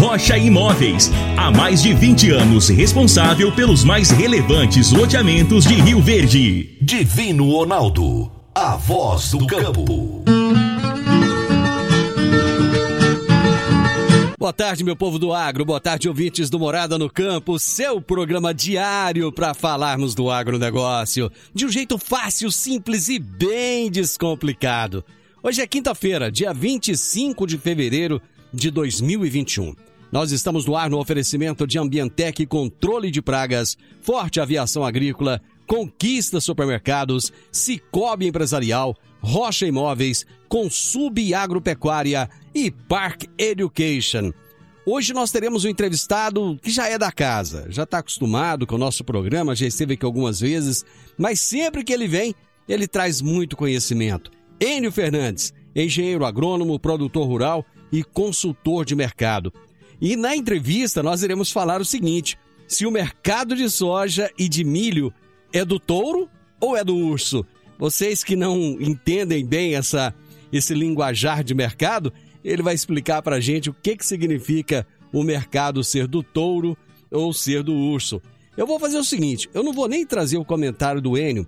Rocha Imóveis. Há mais de 20 anos responsável pelos mais relevantes loteamentos de Rio Verde. Divino Ronaldo. A voz do campo. Boa tarde, meu povo do agro. Boa tarde, ouvintes do Morada no Campo. Seu programa diário para falarmos do agronegócio de um jeito fácil, simples e bem descomplicado. Hoje é quinta-feira, dia 25 de fevereiro de 2021. Nós estamos no ar no oferecimento de Ambientec Controle de Pragas, Forte Aviação Agrícola, Conquista Supermercados, Cicobi Empresarial, Rocha Imóveis, Consub Agropecuária e Park Education. Hoje nós teremos um entrevistado que já é da casa, já está acostumado com o nosso programa, já esteve aqui algumas vezes, mas sempre que ele vem, ele traz muito conhecimento. Enio Fernandes, engenheiro agrônomo, produtor rural e consultor de mercado. E na entrevista nós iremos falar o seguinte: se o mercado de soja e de milho é do touro ou é do urso? Vocês que não entendem bem essa, esse linguajar de mercado, ele vai explicar para a gente o que, que significa o mercado ser do touro ou ser do urso. Eu vou fazer o seguinte: eu não vou nem trazer o comentário do Enio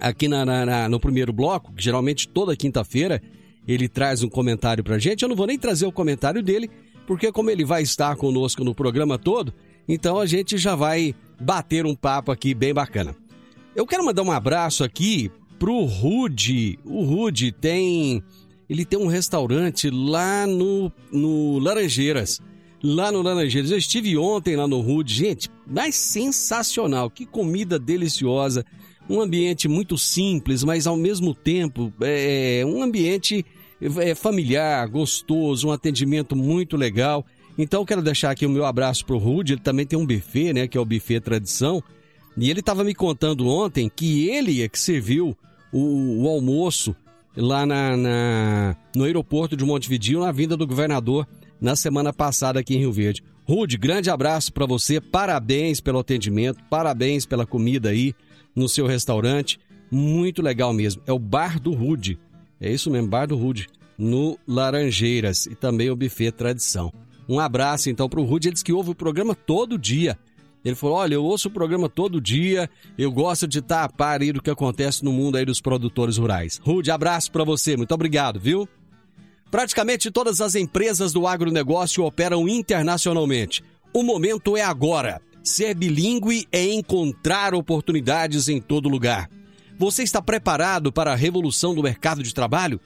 aqui na, na, no primeiro bloco, que geralmente toda quinta-feira ele traz um comentário para a gente. Eu não vou nem trazer o comentário dele, porque como ele vai estar conosco no programa todo, então a gente já vai bater um papo aqui bem bacana. Eu quero mandar um abraço aqui pro Rude. O Rude tem ele tem um restaurante lá no, no Laranjeiras. Lá no Laranjeiras. Eu estive ontem lá no Rude. Gente, mas sensacional. Que comida deliciosa. Um ambiente muito simples, mas ao mesmo tempo é um ambiente é, familiar, gostoso, um atendimento muito legal. Então quero deixar aqui o meu abraço pro Rude. Ele também tem um buffet, né? Que é o buffet tradição. E ele estava me contando ontem que ele é que serviu o, o almoço lá na, na, no aeroporto de Montevideo, na vinda do governador, na semana passada aqui em Rio Verde. Rude, grande abraço para você, parabéns pelo atendimento, parabéns pela comida aí no seu restaurante, muito legal mesmo. É o Bar do Rude, é isso mesmo, Bar do Rude, no Laranjeiras e também o buffet Tradição. Um abraço então para o Rude, ele diz que ouve o programa todo dia. Ele falou: Olha, eu ouço o programa todo dia, eu gosto de estar a par aí do que acontece no mundo aí dos produtores rurais. Rude, abraço para você, muito obrigado, viu? Praticamente todas as empresas do agronegócio operam internacionalmente. O momento é agora. Ser bilíngue é encontrar oportunidades em todo lugar. Você está preparado para a revolução do mercado de trabalho?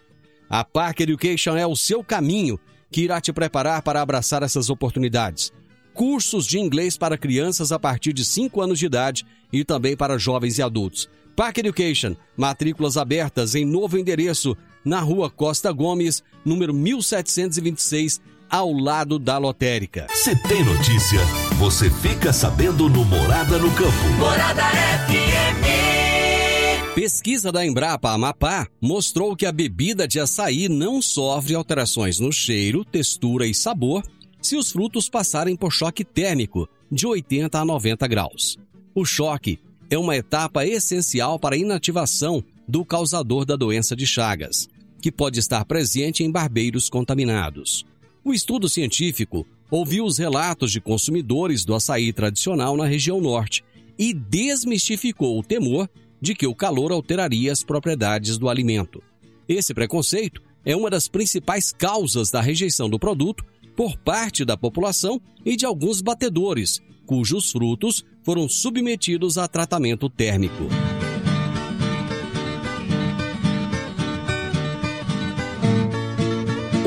A Park Education é o seu caminho que irá te preparar para abraçar essas oportunidades cursos de inglês para crianças a partir de 5 anos de idade e também para jovens e adultos. Park Education, matrículas abertas em novo endereço, na rua Costa Gomes, número 1726, ao lado da lotérica. Se tem notícia, você fica sabendo no Morada no Campo. Morada FM. Pesquisa da Embrapa Amapá mostrou que a bebida de açaí não sofre alterações no cheiro, textura e sabor se os frutos passarem por choque térmico de 80 a 90 graus. O choque é uma etapa essencial para a inativação do causador da doença de Chagas, que pode estar presente em barbeiros contaminados. O estudo científico ouviu os relatos de consumidores do açaí tradicional na região norte e desmistificou o temor de que o calor alteraria as propriedades do alimento. Esse preconceito é uma das principais causas da rejeição do produto por parte da população e de alguns batedores, cujos frutos foram submetidos a tratamento térmico.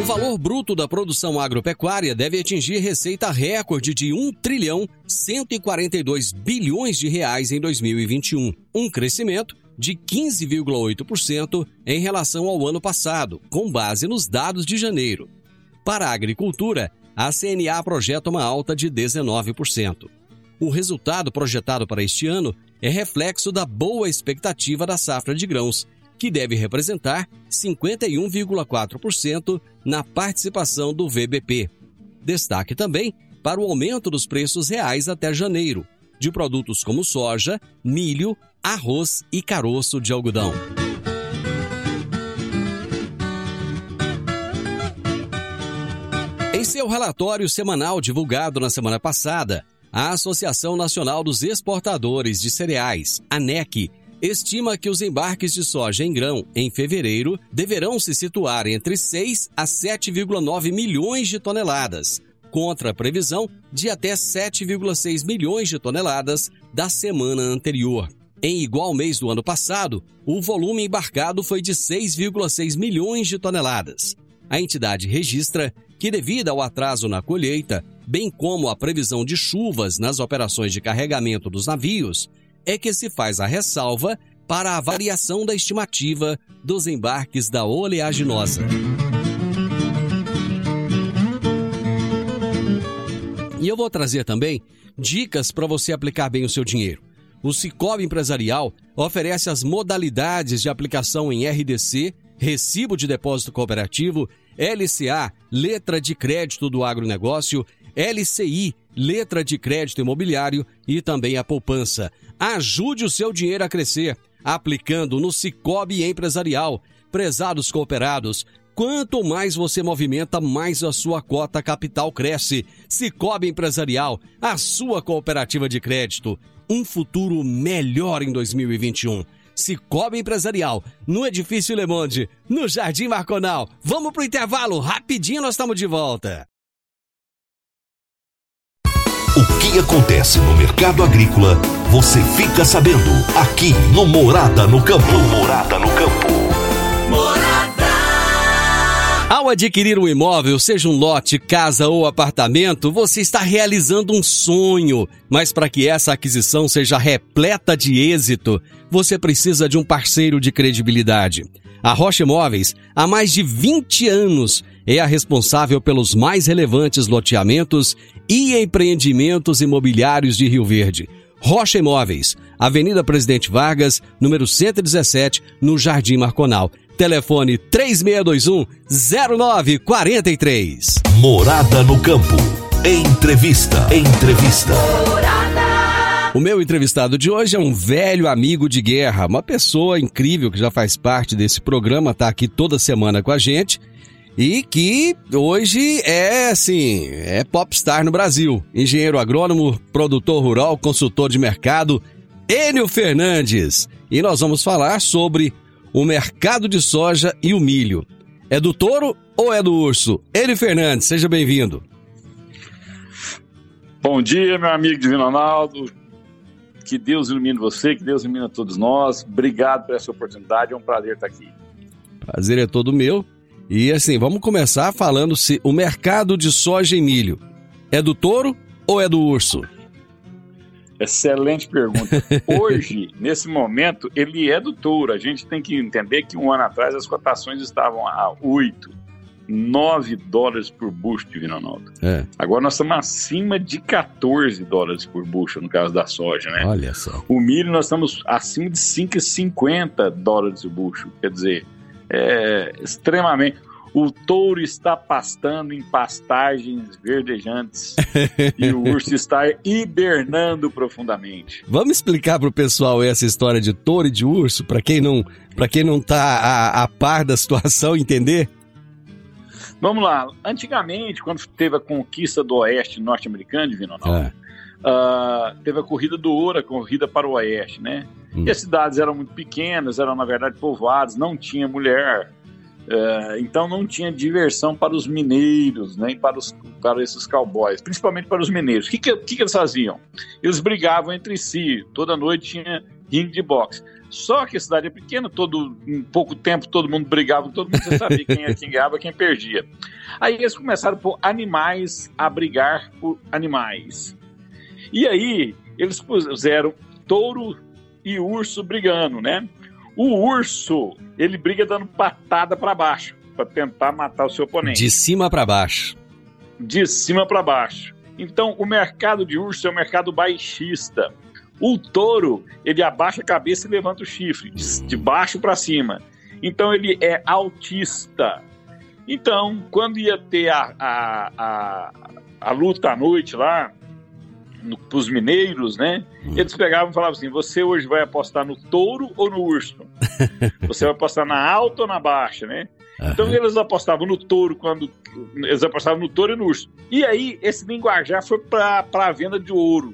Valor bruto da produção agropecuária deve atingir receita recorde de 1 trilhão 142 bilhões de reais em 2021, um crescimento de 15,8% em relação ao ano passado, com base nos dados de janeiro. Para a agricultura, a CNA projeta uma alta de 19%. O resultado projetado para este ano é reflexo da boa expectativa da safra de grãos, que deve representar 51,4% na participação do VBP. Destaque também para o aumento dos preços reais até janeiro, de produtos como soja, milho, arroz e caroço de algodão. Em seu relatório semanal divulgado na semana passada, a Associação Nacional dos Exportadores de Cereais, ANEC, estima que os embarques de soja em grão em fevereiro deverão se situar entre 6 a 7,9 milhões de toneladas, contra a previsão de até 7,6 milhões de toneladas da semana anterior. Em igual mês do ano passado, o volume embarcado foi de 6,6 milhões de toneladas. A entidade registra que, devido ao atraso na colheita, bem como a previsão de chuvas nas operações de carregamento dos navios, é que se faz a ressalva para a variação da estimativa dos embarques da oleaginosa. E eu vou trazer também dicas para você aplicar bem o seu dinheiro. O Cicobi Empresarial oferece as modalidades de aplicação em RDC, Recibo de Depósito Cooperativo, LCA, Letra de Crédito do Agronegócio, LCI, Letra de Crédito Imobiliário e também a poupança. Ajude o seu dinheiro a crescer, aplicando no Cicobi Empresarial. Prezados cooperados, Quanto mais você movimenta, mais a sua cota capital cresce. Cicobi Empresarial, a sua cooperativa de crédito. Um futuro melhor em 2021. Cicobi Empresarial, no Edifício Le Monde, no Jardim Marconal. Vamos pro intervalo, rapidinho nós estamos de volta. Que acontece no mercado agrícola, você fica sabendo aqui no Morada no Campo. Morada no Campo. Ao adquirir um imóvel, seja um lote, casa ou apartamento, você está realizando um sonho. Mas para que essa aquisição seja repleta de êxito, você precisa de um parceiro de credibilidade. A Rocha Imóveis, há mais de 20 anos, é a responsável pelos mais relevantes loteamentos e empreendimentos imobiliários de Rio Verde. Rocha Imóveis, Avenida Presidente Vargas, número 117, no Jardim Marconal. Telefone 3621-0943. Morada no Campo. Entrevista. Entrevista. O meu entrevistado de hoje é um velho amigo de guerra, uma pessoa incrível que já faz parte desse programa, tá aqui toda semana com a gente e que hoje é assim, é popstar no Brasil. Engenheiro agrônomo, produtor rural, consultor de mercado, Enio Fernandes. E nós vamos falar sobre o mercado de soja e o milho. É do touro ou é do urso? Ele Fernandes, seja bem-vindo. Bom dia, meu amigo Divino Ronaldo. Que Deus ilumine você, que Deus ilumine todos nós. Obrigado por essa oportunidade, é um prazer estar aqui. Prazer é todo meu. E assim, vamos começar falando se o mercado de soja e milho é do touro ou é do urso? Excelente pergunta. Hoje, nesse momento, ele é do touro. A gente tem que entender que um ano atrás as cotações estavam a 8, 9 dólares por bucho, Divino Ronaldo. É. Agora nós estamos acima de 14 dólares por bucho, no caso da soja, né? Olha só. O milho nós estamos acima de 5,50 dólares o bucho. Quer dizer, é extremamente o touro está pastando em pastagens verdejantes e o urso está hibernando profundamente. Vamos explicar para o pessoal essa história de touro e de urso, para quem não para quem não está a, a, par da situação entender? Vamos lá. Antigamente, quando teve a conquista do oeste norte-americano, Divino Ronaldo, é. Uh, teve a corrida do ouro, a corrida para o oeste, né? Hum. E as cidades eram muito pequenas, eram na verdade povoadas, não tinha mulher, é, então não tinha diversão para os mineiros, nem para, os, para esses cowboys, principalmente para os mineiros. O que, que, que, eles faziam? Eles brigavam entre si, toda noite tinha ringue de boxe. Só que a cidade é pequena, todo, em pouco tempo todo mundo brigava, todo mundo sabia quem, quem ganhava quem perdia. Aí eles começaram por animais a brigar por animais. E aí eles puseram touro e urso brigando, né? O urso, ele briga dando patada para baixo, para tentar matar o seu oponente. De cima para baixo. de cima para baixo. Então, o mercado de urso é um mercado baixista. O touro, ele abaixa a cabeça e levanta o chifre, de baixo para cima. Então, ele é autista. Então, quando ia ter a, a, a, a luta à noite lá, para os mineiros, né? Hum. Eles pegavam e falavam assim: você hoje vai apostar no touro ou no urso? você vai apostar na alta ou na baixa, né? Uhum. Então eles apostavam no touro quando. Eles apostavam no touro e no urso. E aí, esse linguajar foi para a venda de ouro.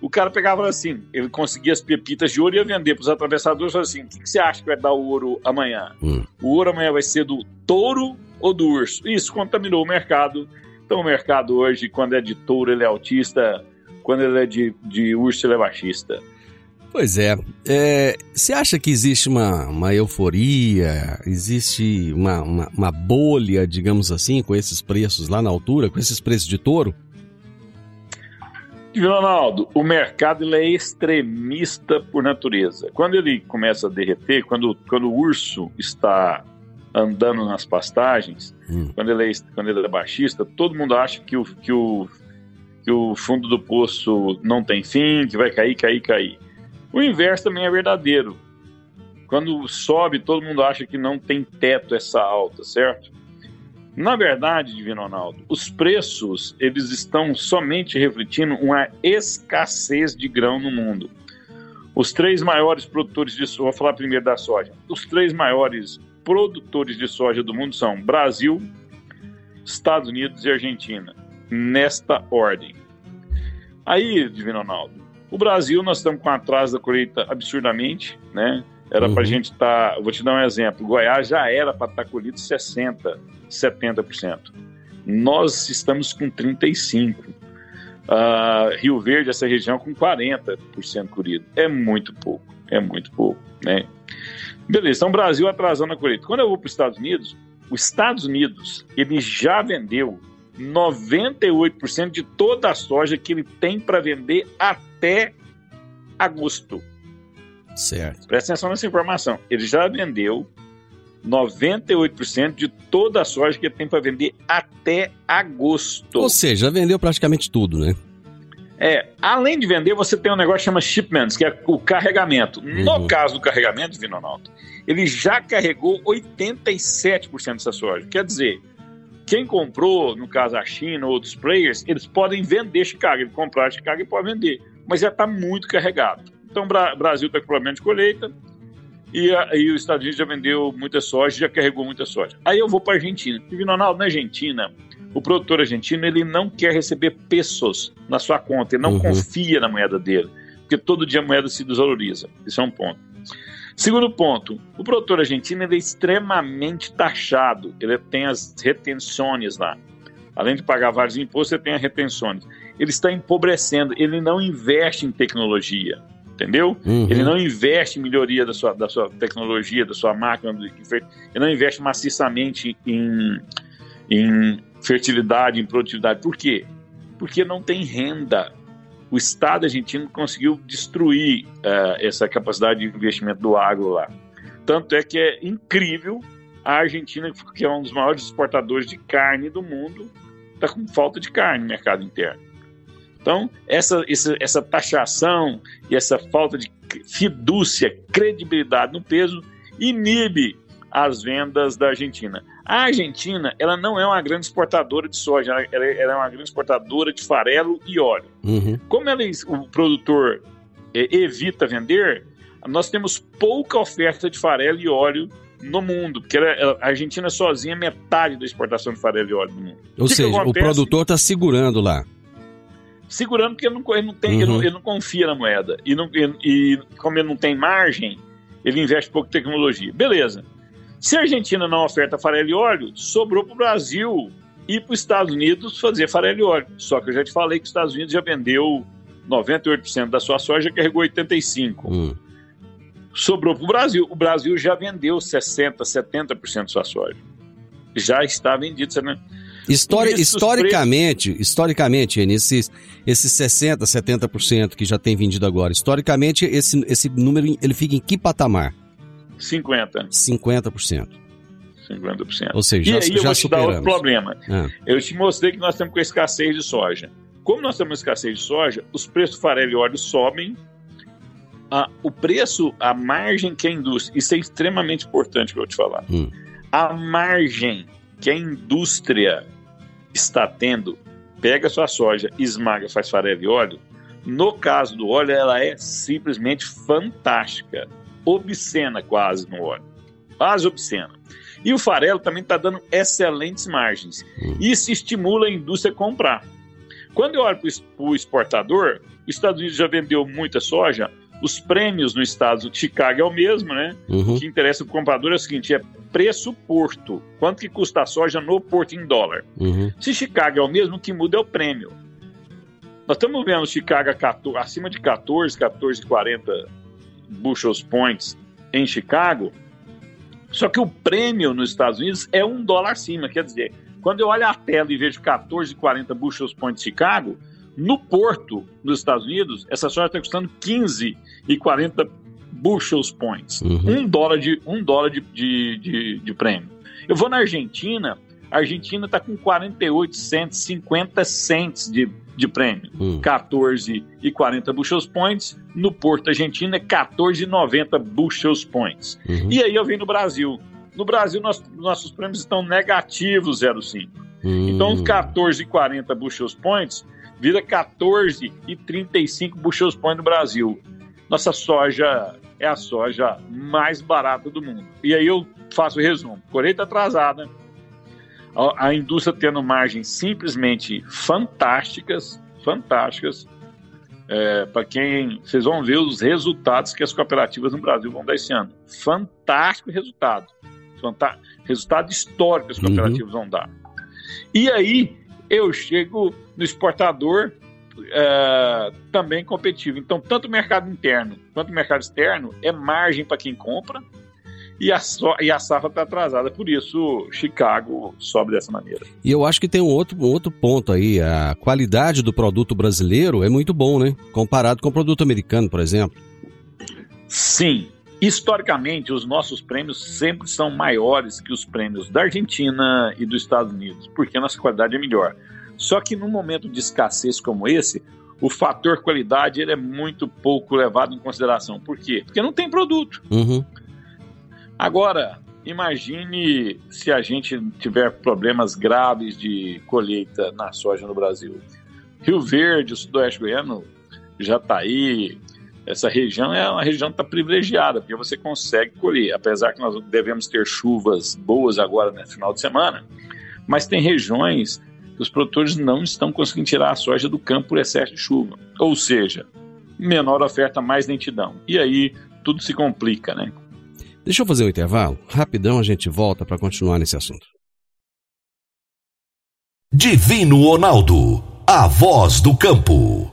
O cara pegava assim, ele conseguia as pepitas de ouro e ia vender para os atravessadores e falava assim: o que, que, você acha que vai dar o ouro amanhã? Uhum. O ouro amanhã vai ser do touro ou do urso? Isso contaminou o mercado. Então o mercado hoje, quando é de touro, ele é autista, quando ele é de, de urso, ele é baixista. Pois é. é. Você acha que existe uma, uma euforia, existe uma, uma, uma, bolha, digamos assim, com esses preços lá na altura, com esses preços de touro? Ronaldo, o mercado ele é extremista por natureza. Quando ele começa a derreter, quando, quando o urso está andando nas pastagens, hum. quando, ele é, quando ele é baixista, todo mundo acha que o, que, o, que o fundo do poço não tem fim, que vai cair, cair, cair. O inverso também é verdadeiro. Quando sobe, todo mundo acha que não tem teto essa alta, certo? Na verdade, Divino Ronaldo, os preços eles estão somente refletindo uma escassez de grão no mundo. Os três maiores produtores de soja, vou falar primeiro da soja. Os três maiores produtores de soja do mundo são Brasil, Estados Unidos e Argentina, nesta ordem. Aí, Divino Ronaldo, o Brasil, nós estamos com atraso da colheita absurdamente, né? Era uhum. para a gente estar. Tá, vou te dar um exemplo: Goiás já era para estar tá colhido 60%, 70%. Nós estamos com 35%. Uh, ah, Rio Verde, essa região, com 40% colhido. É muito pouco, é muito pouco, né? Beleza, então o Brasil atrasando a colheita. Quando eu vou para os Estados Unidos, os Estados Unidos, ele já vendeu 98% de toda a soja que ele tem para vender até agosto. Certo. Presta atenção nessa informação. Ele já vendeu 98% de toda a soja que ele tem para vender até agosto. Ou seja, já vendeu praticamente tudo, né? É, além de vender, você tem um negócio que chama shipments, que é o carregamento. Uhum. No caso do carregamento, Vinonaldo, ele já carregou 87% dessa soja. Quer dizer, quem comprou, no caso a China ou outros players, eles podem vender Chicago. Ele comprar Chicago e pode vender, mas já está muito carregado. Então, o Brasil está com problema de colheita e, a, e os Estados Unidos já vendeu muita soja, já carregou muita soja. Aí eu vou para a Argentina. E, Ronaldo, na Argentina, o produtor argentino ele não quer receber pesos na sua conta, ele não uhum. confia na moeda dele, porque todo dia a moeda se desvaloriza. Isso é um ponto. Segundo ponto, o produtor argentino é extremamente taxado, ele tem as retenções lá. Além de pagar vários impostos, ele tem as retenções. Ele está empobrecendo, ele não investe em tecnologia, entendeu? Uhum. Ele não investe em melhoria da sua, da sua tecnologia, da sua máquina, ele não investe maciçamente em, em fertilidade, em produtividade. Por quê? Porque não tem renda o Estado argentino conseguiu destruir uh, essa capacidade de investimento do agro lá. Tanto é que é incrível a Argentina, que é um dos maiores exportadores de carne do mundo, está com falta de carne no mercado interno. Então, essa, essa, essa taxação e essa falta de fidúcia, credibilidade no peso, inibe as vendas da Argentina. A Argentina, ela não é uma grande exportadora de soja, ela, ela é uma grande exportadora de farelo e óleo. Uhum. Como ela, o produtor é, evita vender, nós temos pouca oferta de farelo e óleo no mundo, porque ela, a Argentina sozinha é metade da exportação de farelo e óleo no mundo. Ou que seja, que o produtor está segurando lá. Segurando porque ele não, ele não tem, uhum. ele, não, ele, não, confia na moeda. E, não, e, e como ele não tem margem, ele investe pouco em tecnologia. Beleza. Se a Argentina não oferta farelo e óleo, sobrou para o Brasil e para os Estados Unidos fazer farelo e óleo. Só que eu já te falei que os Estados Unidos já vendeu 98% da sua soja, carregou 85%. Hum. Sobrou para o Brasil. O Brasil já vendeu 60%, 70% da sua soja. Já está vendido. Né? Histori historicamente, preços... historicamente, esses, esses 60%, 70% que já tem vendido agora, historicamente, esse, esse número ele fica em que patamar? 50%. 50%. 50%. Ou seja, e já, aí já eu vou te superamos. dar outro problema. Ah. Eu te mostrei que nós estamos com escassez de soja. Como nós temos escassez de soja, os preços do farelo e óleo sobem. O preço, a margem que a indústria. Isso é extremamente importante que eu te falar. Hum. A margem que a indústria está tendo, pega sua soja, esmaga, faz farelo e óleo. No caso do óleo, ela é simplesmente fantástica. Obscena quase no óleo. Quase obscena. E o farelo também está dando excelentes margens. Hum. Isso estimula a indústria a comprar. Quando eu olho para o exportador, os Estados Unidos já vendeu muita soja, os prêmios no estado de Chicago é o mesmo, né? Uhum. O que interessa para o comprador é o seguinte: é preço porto. Quanto que custa a soja no porto em dólar? Uhum. Se Chicago é o mesmo, o que muda é o prêmio. Nós estamos vendo Chicago a 14 acima de 14, 14,40 bushels points em Chicago. Só que o prêmio nos Estados Unidos é um dólar acima. Quer dizer, quando eu olho a tela e vejo 14,40 bushels points Chicago, no porto nos Estados Unidos, essa soja está custando 15,40 bushels points. Uhum. Um dólar, de, um dólar de, de, de, de prêmio. Eu vou na Argentina, a Argentina está com 48 cents, 50 cents de, de prêmio. Hum. 14,40 bushels points. No Porto Argentina é 14,90 bushels points. Uhum. E aí eu venho no Brasil. No Brasil, nós- nossos prêmios estão negativos 0,5. Então, os Hum. 14,40 bushels points vira 14,35 bushels points no Brasil. Nossa soja é a soja mais barata do mundo. E aí eu faço o resumo. Colheita atrasada, a, a indústria tendo margens simplesmente fantásticas, fantásticas. Para quem vocês vão ver os resultados que as cooperativas no Brasil vão dar esse ano. Fantástico resultado. Resultado histórico que as Uhum. cooperativas vão dar. E aí eu chego no exportador é, também competitivo. Então, tanto o mercado interno quanto o mercado externo é margem para quem compra e a, so- e a safra está atrasada. Por isso, Chicago sobe dessa maneira. E eu acho que tem um outro, um outro ponto aí. A qualidade do produto brasileiro é muito bom, né? Comparado com o produto americano, por exemplo. Sim, historicamente, os nossos prêmios sempre são maiores que os prêmios da Argentina e dos Estados Unidos, porque a nossa qualidade é melhor. Só que num momento de escassez como esse, o fator qualidade ele é muito pouco levado em consideração. Por quê? Porque não tem produto. Uhum. Agora, imagine se a gente tiver problemas graves de colheita na soja no Brasil. Rio Verde, o Sudoeste Goiano já está aí. Essa região é uma região que está privilegiada, porque você consegue colher. Apesar que nós devemos ter chuvas boas agora no final de semana, mas tem regiões que os produtores não estão conseguindo tirar a soja do campo por excesso de chuva. Ou seja, menor oferta, mais lentidão. E aí tudo se complica, né? Deixa eu fazer um intervalo. Rapidão a gente volta para continuar nesse assunto. Divino Ronaldo, a voz do campo.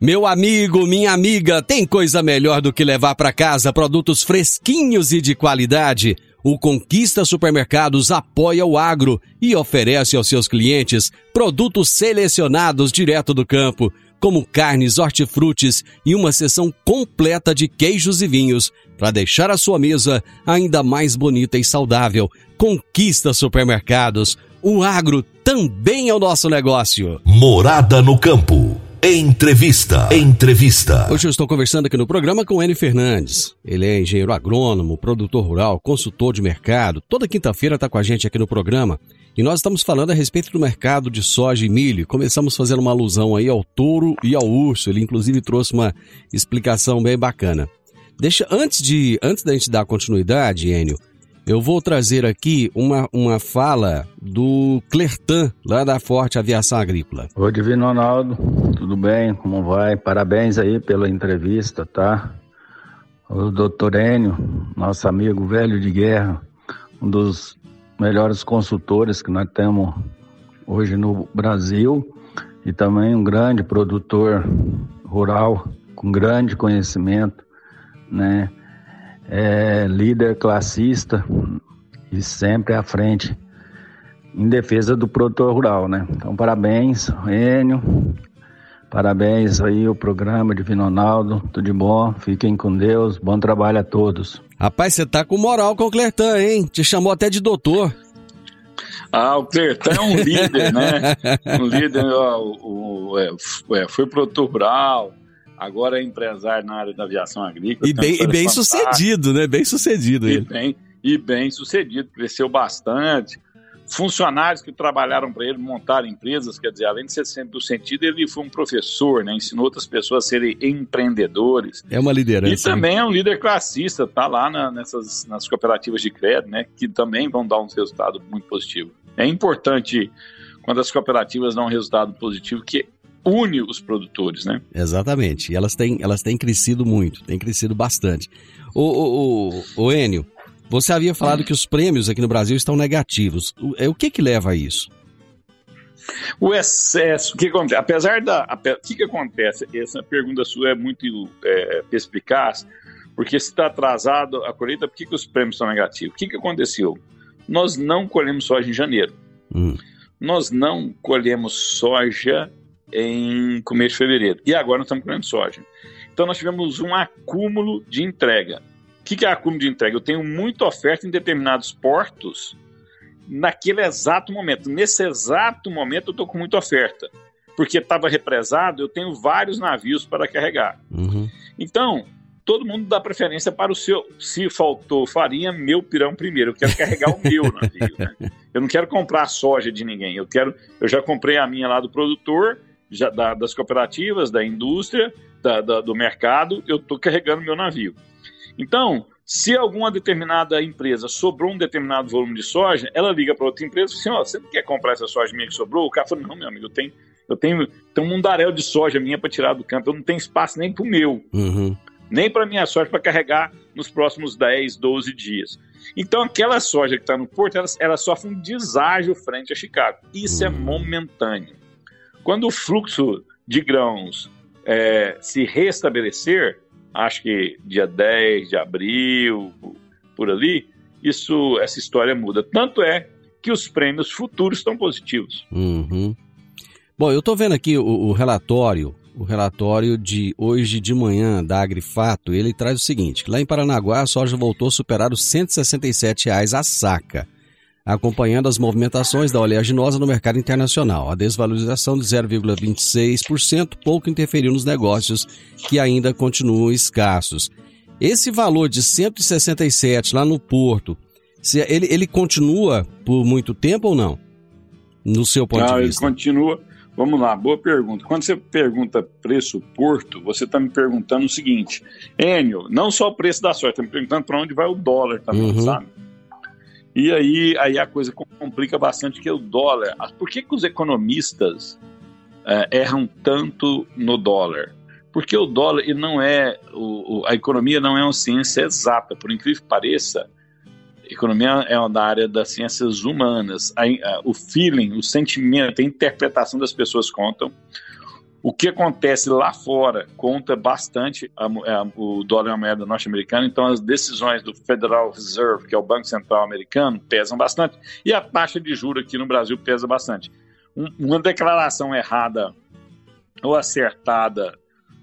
Meu amigo, minha amiga, tem coisa melhor do que levar para casa produtos fresquinhos e de qualidade? O Conquista Supermercados apoia o agro e oferece aos seus clientes produtos selecionados direto do campo, como carnes, hortifrutis e uma seção completa de queijos e vinhos, para deixar a sua mesa ainda mais bonita e saudável. Conquista Supermercados. O agro também é o nosso negócio. Morada no campo. Entrevista. Entrevista. Hoje eu estou conversando aqui no programa com o Enio Fernandes. Ele é engenheiro agrônomo, produtor rural, consultor de mercado. Toda quinta-feira está com a gente aqui no programa. E nós estamos falando a respeito do mercado de soja e milho. Começamos fazendo uma alusão aí ao touro e ao urso. Ele inclusive trouxe uma explicação bem bacana. Deixa antes de antes da gente dar continuidade, Enio, eu vou trazer aqui uma, uma fala do Clertan, lá da Forte Aviação Agrícola. Oi, Divino Ronaldo, tudo bem? Como vai? Parabéns aí pela entrevista, tá? O doutor Enio, nosso amigo velho de guerra, um dos melhores consultores que nós temos hoje no Brasil e também um grande produtor rural com grande conhecimento, né? É líder classista e sempre à frente em defesa do produtor rural, né? Então, parabéns, Enio, Parabéns aí o programa de Ronaldo, tudo de bom, fiquem com Deus, bom trabalho a todos. Rapaz, você tá com moral com o Clertan, hein? Te chamou até de doutor. Ah, o Clertan é um líder, né? Um líder, ó, o, o, é, é foi produtor rural, agora é empresário na área da aviação agrícola. E bem, e bem sucedido, né? Bem sucedido e ele. Bem, e bem sucedido, cresceu bastante funcionários que trabalharam para ele montar empresas, quer dizer, além de ser sempre do sentido, ele foi um professor, né? ensinou outras pessoas a serem empreendedores. É uma liderança. E também é um líder classista, tá lá na, nessas nas cooperativas de crédito, né? Que também vão dar um resultado muito positivo. É importante quando as cooperativas dão um resultado positivo que une os produtores, né? Exatamente. E elas têm, elas têm crescido muito, têm crescido bastante. O, o, o, o Enio, você havia falado que os prêmios aqui no Brasil estão negativos. O, é, que que leva a isso? O excesso, que acontece? Apesar da. O que, que acontece? Essa pergunta sua é muito é, perspicaz, porque se está atrasado a colheita, por que, que os prêmios estão negativos? O que, que aconteceu? Nós não colhemos soja em janeiro. Hum. Nós não colhemos soja em começo de fevereiro. E agora nós estamos colhendo soja. Então nós tivemos um acúmulo de entrega. O que, que é acúmulo de entrega? Eu tenho muita oferta em determinados portos naquele exato momento. Nesse exato momento eu estou com muita oferta. Porque estava represado, eu tenho vários navios para carregar. Uhum. Então, todo mundo dá preferência para o seu. Se faltou farinha, meu pirão primeiro. Eu quero carregar o meu navio. Né? Eu não quero comprar soja de ninguém. Eu quero. Eu já comprei a minha lá do produtor, já, da, das cooperativas, da indústria, da, da, do mercado. Eu estou carregando meu navio. Então, se alguma determinada empresa sobrou um determinado volume de soja, ela liga para outra empresa e fala assim: você não quer comprar essa soja minha que sobrou? O cara fala: não, meu amigo, eu tenho, eu tenho, tenho um mundaréu de soja minha para tirar do campo, eu não tenho espaço nem para o meu, uhum. nem para minha soja para carregar nos próximos 10, 12 dias. Então, aquela soja que está no porto, ela, ela, sofre um deságio frente a Chicago. Isso é uhum. é momentâneo. Quando o fluxo de grãos é, se restabelecer, acho que dia 10 de abril, por ali, isso, essa história muda. Tanto é que os prêmios futuros estão positivos. Uhum. Bom, eu estou vendo aqui o, o, relatório, o relatório de hoje de manhã da Agrifato, ele traz o seguinte, lá em Paranaguá a soja voltou a superar os 167 reais a saca acompanhando as movimentações da oleaginosa no mercado internacional. A desvalorização de 0,26% pouco interferiu nos negócios que ainda continuam escassos. Esse valor de 167 lá no porto, ele, ele continua por muito tempo ou não? No seu ponto não, de vista? Ele continua. Vamos lá, boa pergunta. Quando você pergunta preço porto, você está me perguntando o seguinte, Enio, não só o preço da soja, está me perguntando para onde vai o dólar também, uhum. sabe? E aí, aí a coisa complica bastante, que é o dólar. Ah, por que, que os economistas é, erram tanto no dólar? Porque o dólar ele não é. O, a economia não é uma ciência exata, por incrível que pareça. Economia é uma da área das ciências humanas. A, a, o feeling, o sentimento, a interpretação das pessoas contam. O que acontece lá fora conta bastante, a, a, o dólar é uma moeda norte-americana, então as decisões do Federal Reserve, que é o Banco Central americano, pesam bastante, e a taxa de juros aqui no Brasil pesa bastante. Um, uma declaração errada ou acertada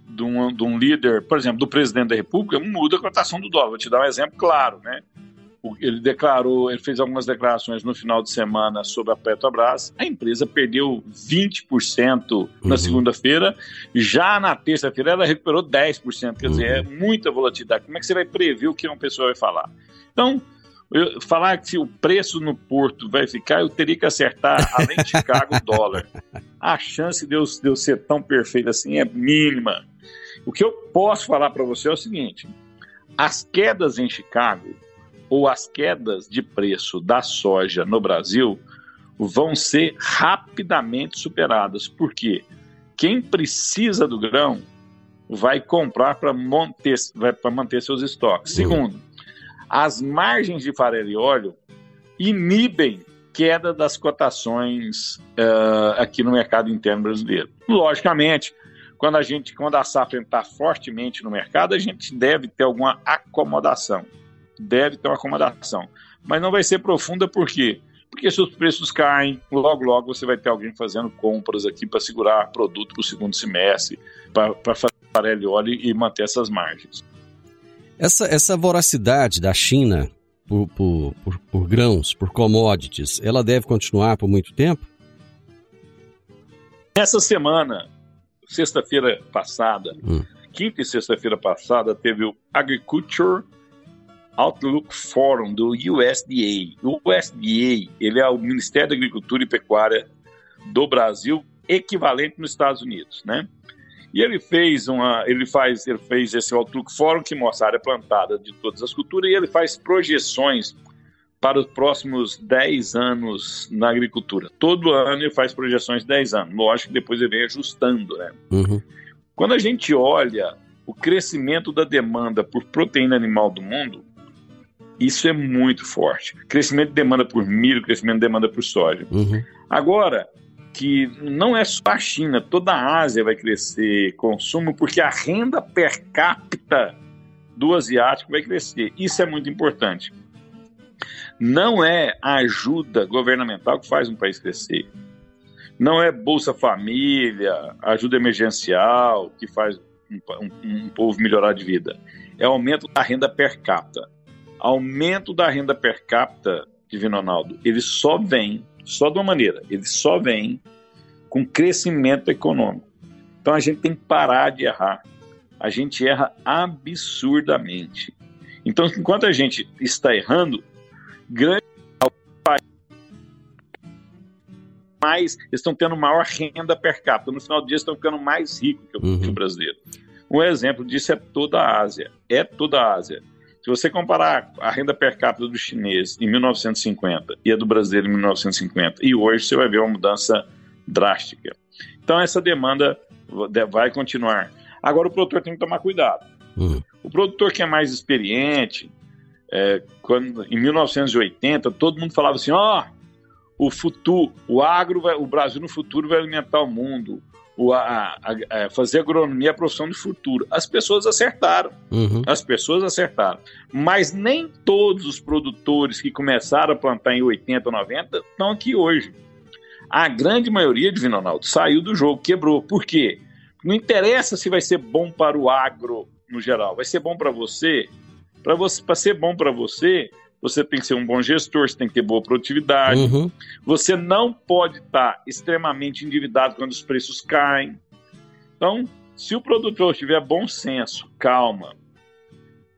de um, de um líder, por exemplo, do presidente da República, muda a cotação do dólar. Vou te dar um exemplo claro, né? Ele declarou, ele fez algumas declarações no final de semana sobre a Petrobras. A empresa perdeu 20% na uhum. segunda-feira, já na terça-feira ela recuperou 10%. Quer uhum. dizer, é muita volatilidade. Como é que você vai prever o que uma pessoa vai falar? Então, eu, falar que o preço no porto vai ficar, eu teria que acertar, além de Chicago, o dólar. A chance de eu, de eu ser tão perfeito assim é mínima. O que eu posso falar para você é o seguinte: as quedas em Chicago ou as quedas de preço da soja no Brasil vão ser rapidamente superadas, porque quem precisa do grão vai comprar para manter, manter seus estoques. Uhum. Segundo, as margens de farelo e óleo inibem queda das cotações uh, aqui no mercado interno brasileiro. Logicamente, quando a gente, quando a safra está fortemente no mercado, a gente deve ter alguma acomodação deve ter uma acomodação. Mas não vai ser profunda por quê? Porque se os preços caem, logo, logo você vai ter alguém fazendo compras aqui para segurar produto para o segundo semestre, para fazer farelo e óleo e manter essas margens. Essa, essa voracidade da China por, por, por, por grãos, por commodities, ela deve continuar por muito tempo? Essa semana, sexta-feira passada, hum. quinta e sexta-feira passada, teve o Agriculture Outlook Forum do USDA. O USDA ele é o Ministério da Agricultura e Pecuária do Brasil, equivalente nos Estados Unidos, né? E ele fez uma, ele faz, ele fez esse Outlook Forum que mostra a área plantada de todas as culturas e ele faz projeções para os próximos 10 anos na agricultura. Todo ano ele faz projeções de 10 anos. Lógico que depois ele vem ajustando, né? Uhum. Quando a gente olha o crescimento da demanda por proteína animal do mundo, isso é muito forte. Crescimento de demanda por milho, crescimento de demanda por soja. Uhum. Agora, que não é só a China, toda a Ásia vai crescer consumo, porque a renda per capita do asiático vai crescer. Isso é muito importante. Não é a ajuda governamental que faz um país crescer. Não é Bolsa Família, ajuda emergencial que faz um, um, um povo melhorar de vida. É o aumento da renda per capita aumento da renda per capita, Divino Ronaldo, ele só vem, só de uma maneira, ele só vem com crescimento econômico. Então a gente tem que parar de errar. A gente erra absurdamente. Então, enquanto a gente está errando, grande mais estão tendo maior renda per capita. No final do dia, estão ficando mais ricos que o, uhum. que o brasileiro. Um exemplo disso é toda a Ásia. É toda a Ásia. Se você comparar a renda per capita do chinês em 1950 e a do brasileiro em 1950 e hoje, você vai ver uma mudança drástica. Então, essa demanda vai continuar. Agora, o produtor tem que tomar cuidado. Uhum. O produtor que é mais experiente, é, quando, em 1980, todo mundo falava assim: ó, oh, o futuro, o agro, vai, o Brasil no futuro vai alimentar o mundo o, a, a, a fazer agronomia é a profissão de futuro. As pessoas acertaram. Uhum. As pessoas acertaram. Mas nem todos os produtores que começaram a plantar em 80, 90 estão aqui hoje. A grande maioria de Vinonaldo saiu do jogo, quebrou. Por quê? Não interessa se vai ser bom para o agro no geral, vai ser bom para você. Para você, ser bom para você, você tem que ser um bom gestor, você tem que ter boa produtividade. Uhum. Você não pode estar extremamente endividado quando os preços caem. Então, se o produtor tiver bom senso, calma,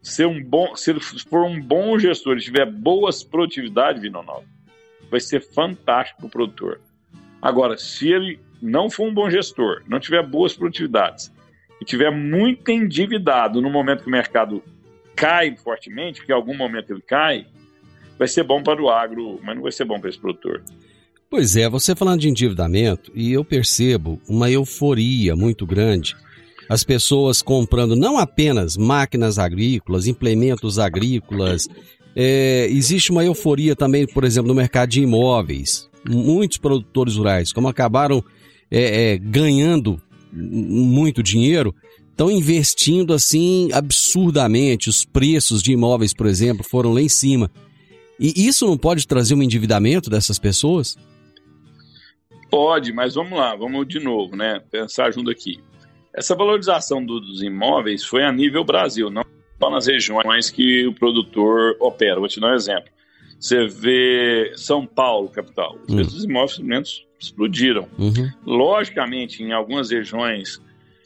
ser um bom, se ele for um bom gestor e tiver boas produtividades, Vinonaldo, vai ser fantástico para o produtor. Agora, se ele não for um bom gestor, não tiver boas produtividades e tiver muito endividado no momento que o mercado cai fortemente, que em algum momento ele cai, vai ser bom para o agro, mas não vai ser bom para esse produtor. Pois é, você falando de endividamento, e eu percebo uma euforia muito grande. As pessoas comprando não apenas máquinas agrícolas, implementos agrícolas, é, existe uma euforia também, por exemplo, no mercado de imóveis. Muitos produtores rurais, como acabaram é, é, ganhando muito dinheiro, estão investindo assim absurdamente. Os preços de imóveis, por exemplo, foram lá em cima. E isso não pode trazer um endividamento dessas pessoas? Pode, mas vamos lá, vamos de novo, né? Pensar junto aqui. Essa valorização do, dos imóveis foi a nível Brasil, não só nas regiões que o produtor opera. Vou te dar um exemplo. Você vê São Paulo, capital, os preços hum. dos imóveis explodiram. Uhum. Logicamente, em algumas regiões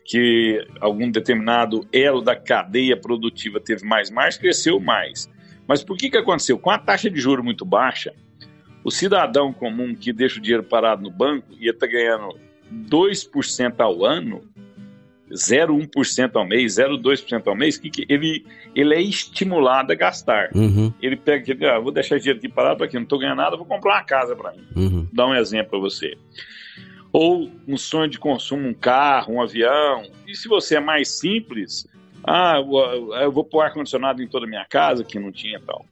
que algum determinado elo da cadeia produtiva teve mais margem, cresceu mais. Mas por que, que aconteceu? Com a taxa de juro muito baixa, o cidadão comum que deixa o dinheiro parado no banco ia estar tá ganhando 2% ao ano, 0,1% ao mês, 0,2% ao mês, que, que ele, ele é estimulado a gastar. Uhum. Ele pega ah, vou deixar dinheiro aqui parado para aqui, não estou ganhando nada, vou comprar uma casa para mim. Uhum. Dá um exemplo para você ou um sonho de consumo, um carro, um avião. E se você é mais simples, ah, eu vou pôr ar-condicionado em toda a minha casa, que não tinha tal.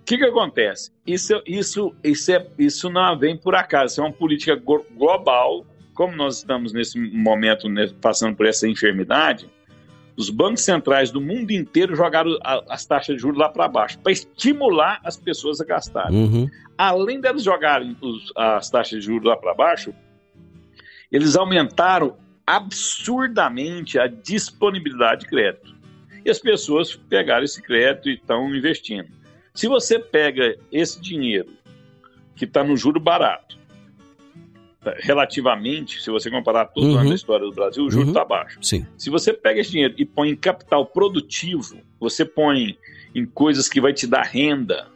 O que, que acontece? Isso, isso, isso, é, isso não vem por acaso, isso é uma política global. Como nós estamos nesse momento né, passando por essa enfermidade, Os bancos centrais do mundo inteiro jogaram as taxas de juros lá para baixo, para estimular as pessoas a gastarem. Uhum. Além delas jogarem os, as taxas de juros lá para baixo, eles aumentaram absurdamente a disponibilidade de crédito. E as pessoas pegaram esse crédito e estão investindo. Se você pega esse dinheiro que está no juro barato, relativamente, se você comparar todo uhum. ano da história do Brasil, o juro está uhum. baixo. Sim. Se você pega esse dinheiro e põe em capital produtivo, você põe em coisas que vai te dar renda,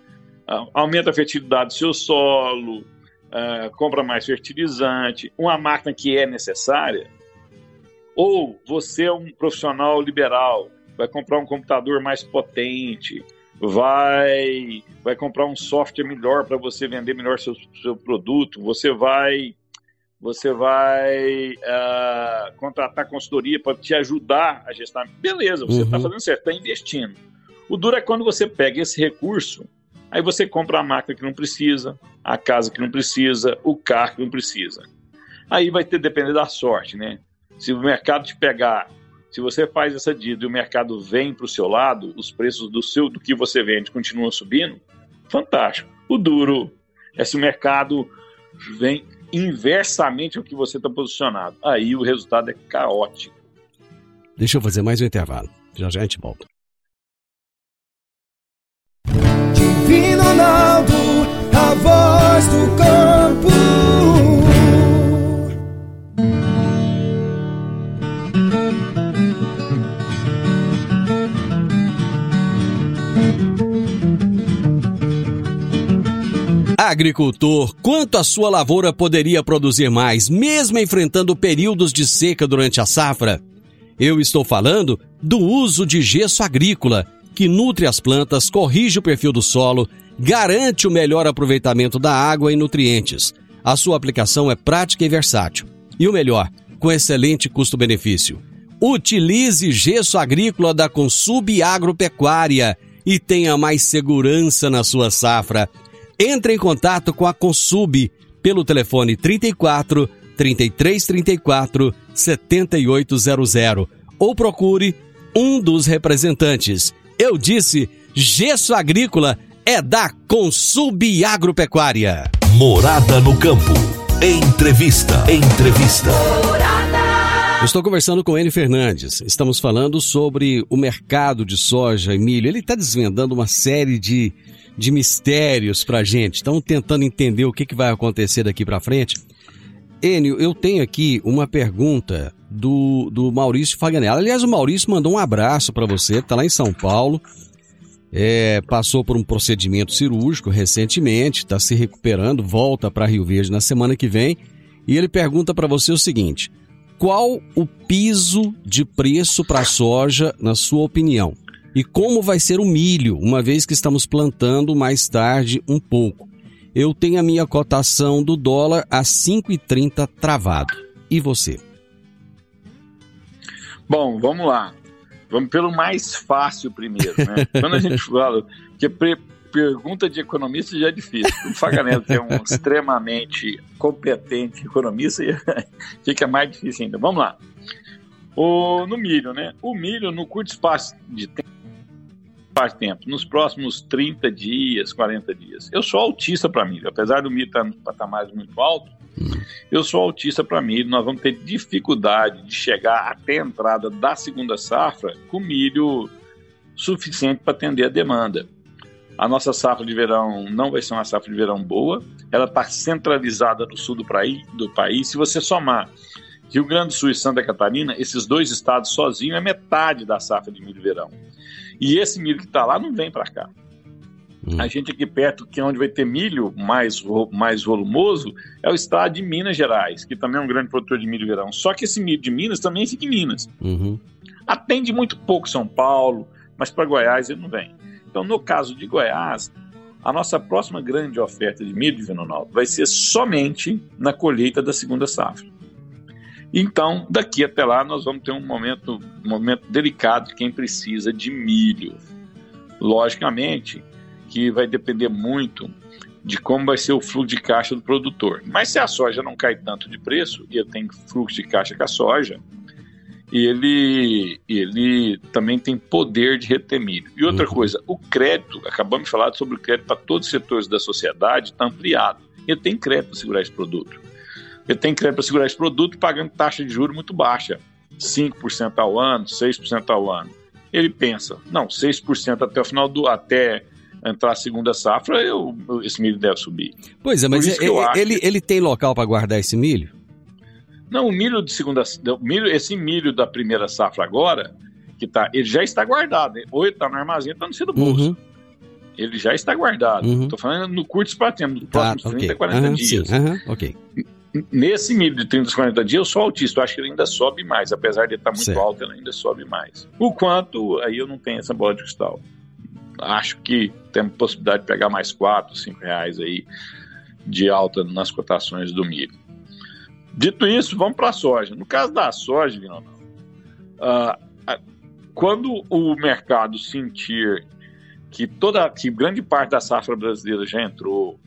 aumenta a fertilidade do seu solo, uh, compra mais fertilizante, uma máquina que é necessária, ou você é um profissional liberal, vai comprar um computador mais potente, vai vai comprar um software melhor para você vender melhor seu, seu produto, você vai você vai uh, contratar consultoria para te ajudar a gestar. Beleza, você está uhum. fazendo certo, está investindo. O duro é quando você pega esse recurso, aí você compra a máquina que não precisa, a casa que não precisa, o carro que não precisa. Aí vai ter depender da sorte, né? Se o mercado te pegar, se você faz essa dívida e o mercado vem para o seu lado, os preços do seu do que você vende continuam subindo, fantástico. O duro é se o mercado vem inversamente ao que você está posicionado. Aí o resultado é caótico. Deixa eu fazer mais um intervalo. Já já a gente volta. Divino Ronaldo, a voz do campo. Agricultor, quanto a sua lavoura poderia produzir mais, mesmo enfrentando períodos de seca durante a safra? Eu estou falando do uso de gesso agrícola, que nutre as plantas, corrige o perfil do solo, garante o melhor aproveitamento da água e nutrientes. A sua aplicação é prática e versátil. E o melhor, com excelente custo-benefício. Utilize gesso agrícola da Consub Agropecuária e tenha mais segurança na sua safra. Entre em contato com a Consub pelo telefone 34 3334 7800 ou procure um dos representantes. Eu disse, gesso agrícola é da Consub Agropecuária. Morada no campo. Entrevista. Entrevista. Morada. Estou conversando com N Fernandes. Estamos falando sobre o mercado de soja e milho. Ele está desvendando uma série de de mistérios pra gente. Estão tentando entender o que, que vai acontecer daqui para frente. Enio, eu tenho aqui uma pergunta do, do Maurício Faganella. Aliás, o Maurício mandou um abraço para você, tá lá em São Paulo. É, passou por um procedimento cirúrgico recentemente, está se recuperando, volta para Rio Verde na semana que vem. E ele pergunta para você o seguinte: qual o piso de preço para a soja, na sua opinião? E como vai ser o milho, uma vez que estamos plantando mais tarde um pouco? Eu tenho a minha cotação do dólar a 5,30 travado. E você? Bom, vamos lá. Vamos pelo mais fácil primeiro, né? Quando a gente fala que pergunta de economista já é difícil. O Faganello é um extremamente competente economista fica mais difícil ainda. Vamos lá. O, no milho, né? O milho, no curto espaço de tempo, faz tempo, nos próximos 30 dias, 40 dias. Eu sou autista para milho, apesar do milho estar no patamar muito alto, eu sou autista para milho. Nós vamos ter dificuldade de chegar até a entrada da segunda safra com milho suficiente para atender a demanda. A nossa safra de verão não vai ser uma safra de verão boa, ela está centralizada no sul do, praí, do país. Se você somar Rio Grande do Sul e Santa Catarina, esses dois estados sozinhos é metade da safra de milho verão. E esse milho que está lá não vem para cá. Hum. A gente aqui perto, que é onde vai ter milho mais, mais volumoso, é o estado de Minas Gerais, que também é um grande produtor de milho verão. Só que esse milho de Minas também fica em Minas. Uhum. Atende muito pouco São Paulo, mas para Goiás ele não vem. Então, no caso de Goiás, a nossa próxima grande oferta de milho, Ronaldo, vai ser somente na colheita da segunda safra. Então, daqui até lá, nós vamos ter um momento, um momento delicado de quem precisa de milho. Logicamente que vai depender muito de como vai ser o fluxo de caixa do produtor. Mas se a soja não cai tanto de preço, e eu tenho fluxo de caixa com a soja, ele, ele também tem poder de reter milho. E outra uhum. coisa, o crédito, acabamos de falar sobre o crédito para todos os setores da sociedade, está ampliado. Ele tem crédito para segurar esse produto. Ele tem crédito para segurar esse produto pagando taxa de juros muito baixa, 5% ao ano, 6% ao ano. Ele pensa, não, 6% até o final do até entrar a segunda safra, eu, esse milho deve subir. Pois é, mas ele, ele, ele tem local para guardar esse milho? Não, o milho de segunda, milho, esse milho da primeira safra agora, que tá, ele já está guardado. Ou ele está no armazém, está no seu bolso. Uhum. Ele já está guardado. Estou uhum. falando no curto espaço de tempo, nos tá, próximos okay. 30, 40 uhum, dias. Sim, ok. Nesse milho de 30 a 40 dias, eu sou autista, eu acho que ele ainda sobe mais. Apesar de estar muito certo. alto, ele ainda sobe mais. O quanto, aí eu não tenho essa bola de cristal. Acho que temos possibilidade de pegar mais 4, 5 reais aí de alta nas cotações do milho. Dito isso, vamos para a soja. No caso da soja, uh, quando o mercado sentir que toda, que grande parte da safra brasileira já entrou,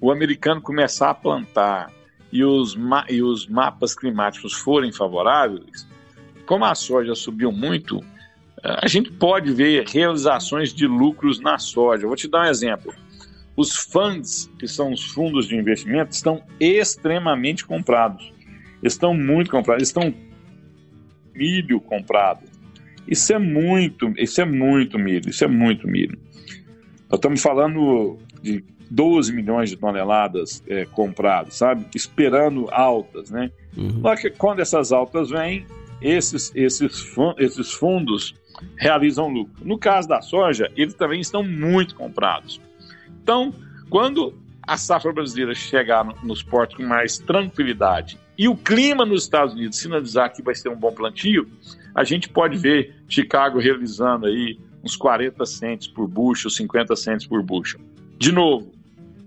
o americano começar a plantar e os, e os mapas climáticos forem favoráveis, como a soja subiu muito, a gente pode ver realizações de lucros na soja. vou te dar um exemplo. Os funds, que são os fundos de investimento, estão extremamente comprados. Estão muito comprados. Estão milho comprado. Isso é muito, isso é muito milho, isso é muito milho. Nós estamos falando de 12 milhões de toneladas é, compradas, sabe? Esperando altas, né? Uhum. que quando essas altas vêm, esses, esses, esses fundos realizam lucro. No caso da soja, eles também estão muito comprados. Então, quando a safra brasileira chegar nos portos com mais tranquilidade e o clima nos Estados Unidos sinalizar que vai ser um bom plantio, a gente pode ver Chicago realizando aí uns 40 centes por bushel, 50 centes por bushel. De novo,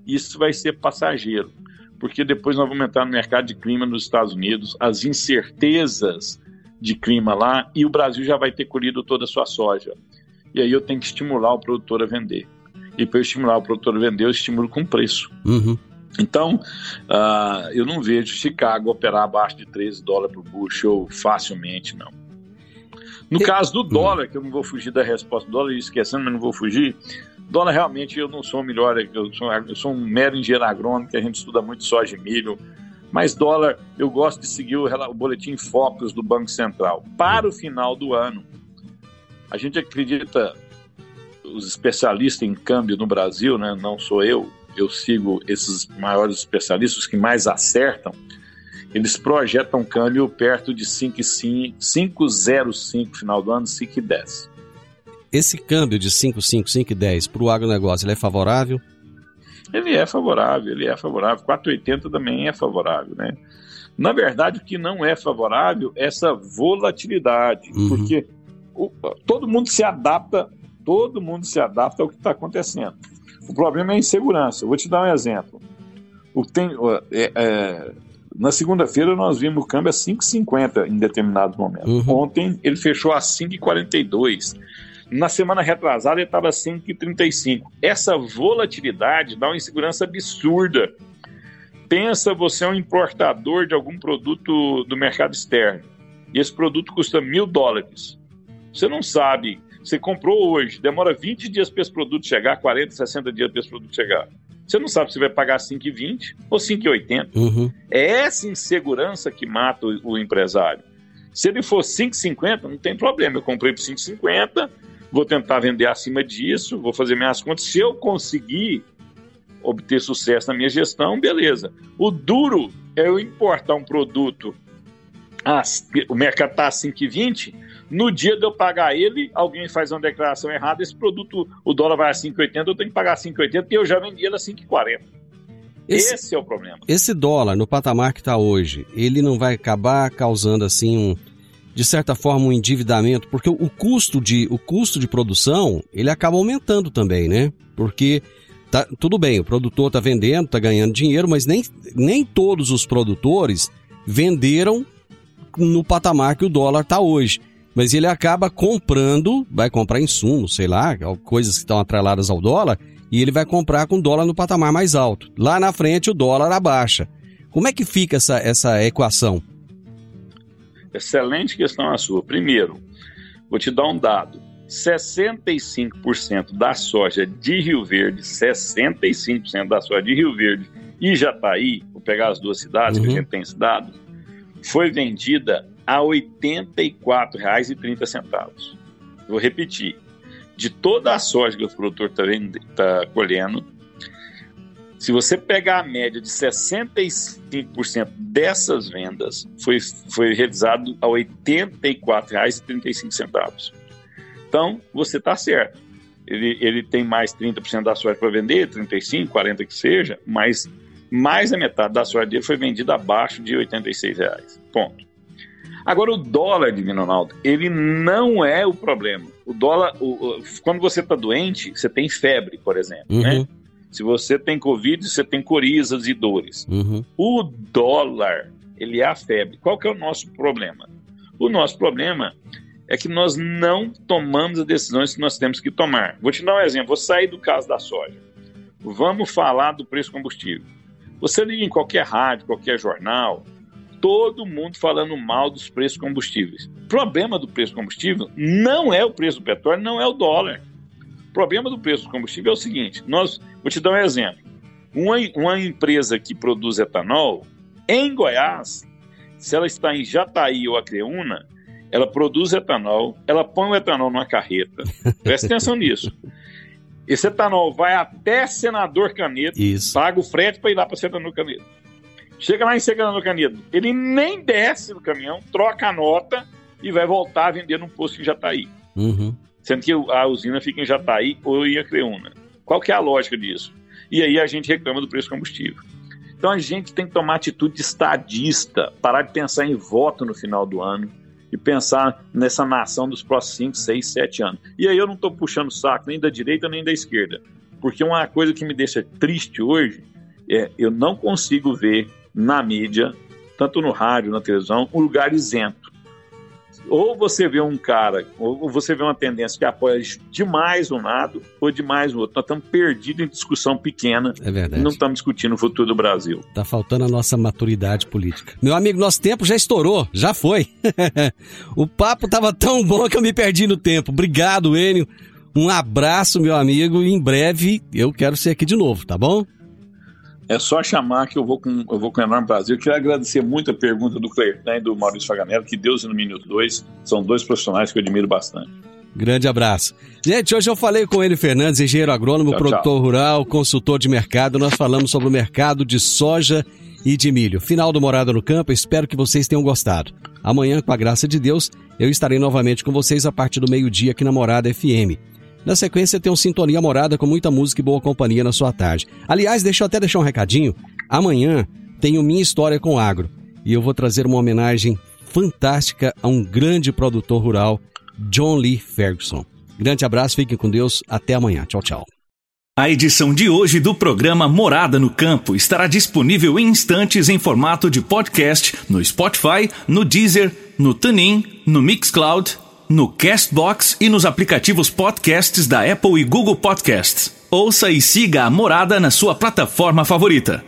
isso vai ser passageiro, porque depois nós vamos entrar no mercado de clima nos Estados Unidos, as incertezas de clima lá e o Brasil já vai ter colhido toda a sua soja. E aí eu tenho que estimular o produtor a vender. E para eu estimular o produtor a vender, eu estimulo com preço. Uhum. Então, uh, eu não vejo Chicago operar abaixo de 13 dólares por bushel facilmente, não. No caso do dólar, que eu não vou fugir da resposta do dólar, esquecendo, mas não vou fugir, dólar realmente eu não sou o melhor, eu sou, eu sou um mero engenheiro agrônomo, que a gente estuda muito soja e milho, mas dólar, eu gosto de seguir o, o boletim Focus do Banco Central. Para o final do ano, a gente acredita, os especialistas em câmbio no Brasil, né, não sou eu, eu sigo esses maiores especialistas que mais acertam, eles projetam câmbio perto de 5,05 final do ano, 5,10. Esse câmbio de 5,5, 5,10 para o agronegócio, ele é favorável? Ele é favorável, ele é favorável. 4,80 também é favorável, né? Na verdade, o que não é favorável é essa volatilidade, uhum. porque o, todo mundo se adapta, todo mundo se adapta ao que está acontecendo. O problema é a insegurança. Eu vou te dar um exemplo. O tem, é, é, na segunda-feira nós vimos o câmbio a 5,50 em determinado momento. Uhum. Ontem ele fechou a 5,42. Na semana retrasada ele estava 5,35. Essa volatilidade dá uma insegurança absurda. Pensa você é um importador de algum produto do mercado externo e esse produto custa mil dólares. Você não sabe, você comprou hoje, demora 20 dias para esse produto chegar, 40, 60 dias para esse produto chegar. Você não sabe se vai pagar 5,20 ou 5,80. Uhum. É essa insegurança que mata o, o empresário. Se ele for 5,50, não tem problema. Eu comprei por 5,50, vou tentar vender acima disso, vou fazer minhas contas. Se eu conseguir obter sucesso na minha gestão, beleza. O duro é eu importar um produto, ah, o mercado está a 5,20, no dia de eu pagar ele, alguém faz uma declaração errada, esse produto, o dólar vai a 5,80, eu tenho que pagar 5,80 porque eu já vendi ele a 5,40. Esse, esse, é o problema. Esse dólar, no patamar que está hoje, ele não vai acabar causando assim um, de certa forma, um endividamento, porque o custo de, o custo de produção, ele acaba aumentando também, né? Porque tá, tudo bem, o produtor está vendendo, está ganhando dinheiro, mas nem, nem todos os produtores venderam no patamar que o dólar está hoje. Mas ele acaba comprando, vai comprar insumos, sei lá, coisas que estão atreladas ao dólar, e ele vai comprar com o dólar no patamar mais alto. Lá na frente o dólar abaixa. Como é que fica essa, essa equação? Excelente questão a sua. Primeiro, vou te dar um dado. 65% da soja de Rio Verde, 65% da soja de Rio Verde e Jataí, vou pegar as duas cidades uhum. que a uhum. gente tem esse dado, foi vendida a R$ 84,30. Vou repetir. De toda a soja que o produtor está tá colhendo, se você pegar a média de 65% dessas vendas, foi, foi realizado a R$ 84,35. Então, você está certo. Ele, ele tem mais 30% da soja para vender, 35%, 40% que seja, mas mais da metade da soja dele foi vendida abaixo de R$ reais. Ponto. Agora, o dólar, Divino Ronaldo, ele não é o problema. O dólar, o, o, quando você está doente, você tem febre, por exemplo, né? uhum. né? Se você tem Covid, você tem corizas e dores. Uhum. O dólar, ele é a febre. Qual que é o nosso problema? O nosso problema é que nós não tomamos as decisões que nós temos que tomar. Vou te dar um exemplo. Vou sair do caso da soja. Vamos falar do preço do combustível. Você liga em qualquer rádio, qualquer jornal, todo mundo falando mal dos preços combustíveis. O problema do preço do combustível não é o preço do petróleo, não é o dólar. O problema do preço do combustível é o seguinte: nós, vou te dar um exemplo. Uma, uma empresa que produz etanol, em Goiás, se ela está em Jataí ou Acreúna, ela produz etanol, ela põe o etanol numa carreta. Presta atenção nisso. Esse etanol vai até Senador Canedo, Isso. paga o frete para ir lá para Senador Canedo. Chega lá em Senador Canedo, ele nem desce do caminhão, troca a nota e vai voltar a vender num posto em Jataí. Uhum. Sendo que a usina fica em Jataí ou em Acreúna. Qual que é a lógica disso? E aí a gente reclama do preço do combustível. Então a gente tem que tomar atitude estadista, parar de pensar em voto no final do ano e pensar nessa nação dos próximos 5, 6, 7 anos. E aí eu não estou puxando saco nem da direita nem da esquerda, porque uma coisa que me deixa triste hoje é eu não consigo ver na mídia, tanto no rádio, na televisão, um lugar isento ou você vê um cara, ou você vê uma tendência que apoia demais um lado ou demais o outro. Nós estamos perdidos em discussão pequena. É verdade. Não estamos discutindo o futuro do Brasil. Está faltando a nossa maturidade política. Meu amigo, nosso tempo já estourou, já foi. o papo estava tão bom que eu me perdi no tempo. Obrigado, Enio. Um abraço, meu amigo, e em breve eu quero ser aqui de novo, tá bom? É só chamar que eu vou com, eu vou com enorme prazer. Eu quero agradecer muito a pergunta do Cleir né, e do Maurício Faganello, que Deus ilumine os dois. São dois profissionais que eu admiro bastante. Grande abraço. Gente, hoje eu falei com ele Fernandes, engenheiro agrônomo, tchau, produtor tchau. rural, consultor de mercado. Nós falamos sobre o mercado de soja e de milho. Final do Morada no Campo, espero que vocês tenham gostado. Amanhã, com a graça de Deus, eu estarei novamente com vocês a partir do meio-dia aqui na Morada FM. Na sequência, tem um Sintonia Morada com muita música e boa companhia na sua tarde. Aliás, deixa eu até deixar um recadinho. Amanhã tenho Minha História com Agro e eu vou trazer uma homenagem fantástica a um grande produtor rural, John Lee Ferguson. Grande abraço, fiquem com Deus, até amanhã. Tchau, tchau. A edição de hoje do programa Morada no Campo estará disponível em instantes em formato de podcast no Spotify, no Deezer, no TuneIn, no Mixcloud no Castbox e nos aplicativos podcasts da Apple e Google Podcasts. Ouça e siga a Morada na sua plataforma favorita.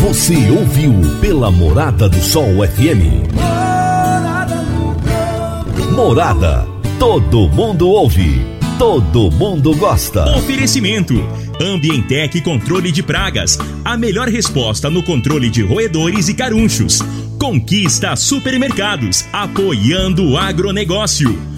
Você ouviu pela Morada do Sol FM. Morada. Todo mundo ouve. Todo mundo gosta. Oferecimento. Ambientec Controle de Pragas. A melhor resposta no controle de roedores e carunchos. Conquista Supermercados. Apoiando o agronegócio.